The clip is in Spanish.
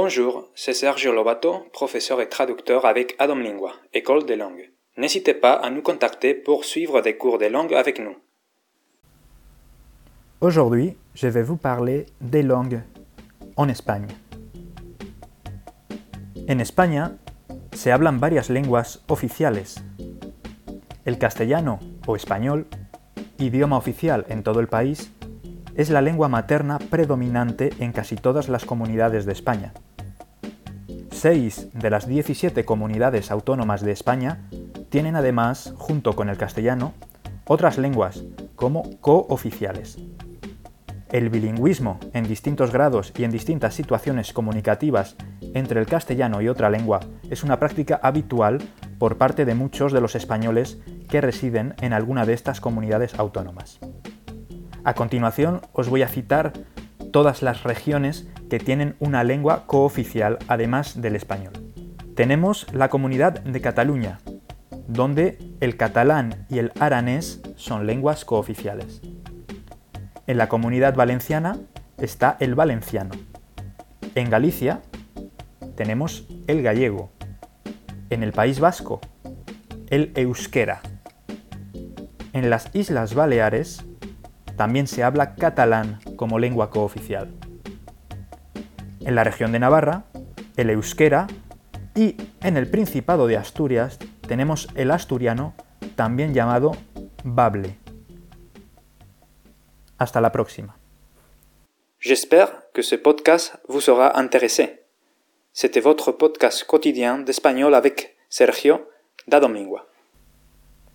Bonjour, c'est Sergio Lobato, professeur et traducteur avec Adam Lingua, École des langues. N'hésitez pas à nous contacter pour suivre des cours de langue avec nous. Aujourd'hui, je vais vous parler des langues en Espagne. En España se hablan varias lenguas oficiales. El castellano o español, idioma oficial en todo el país, es la lengua materna predominante en casi todas las comunidades de España. Seis de las 17 comunidades autónomas de España tienen además, junto con el castellano, otras lenguas como cooficiales. El bilingüismo en distintos grados y en distintas situaciones comunicativas entre el castellano y otra lengua es una práctica habitual por parte de muchos de los españoles que residen en alguna de estas comunidades autónomas. A continuación os voy a citar todas las regiones que tienen una lengua cooficial además del español. Tenemos la comunidad de Cataluña, donde el catalán y el aranés son lenguas cooficiales. En la comunidad valenciana está el valenciano. En Galicia tenemos el gallego. En el País Vasco, el euskera. En las Islas Baleares también se habla catalán como lengua cooficial. En la región de Navarra, el euskera y en el Principado de Asturias tenemos el asturiano, también llamado bable. Hasta la próxima. J'espère que ce podcast vous sera intéressé. C'était votre podcast quotidien d'espagnol avec Sergio da Domingua.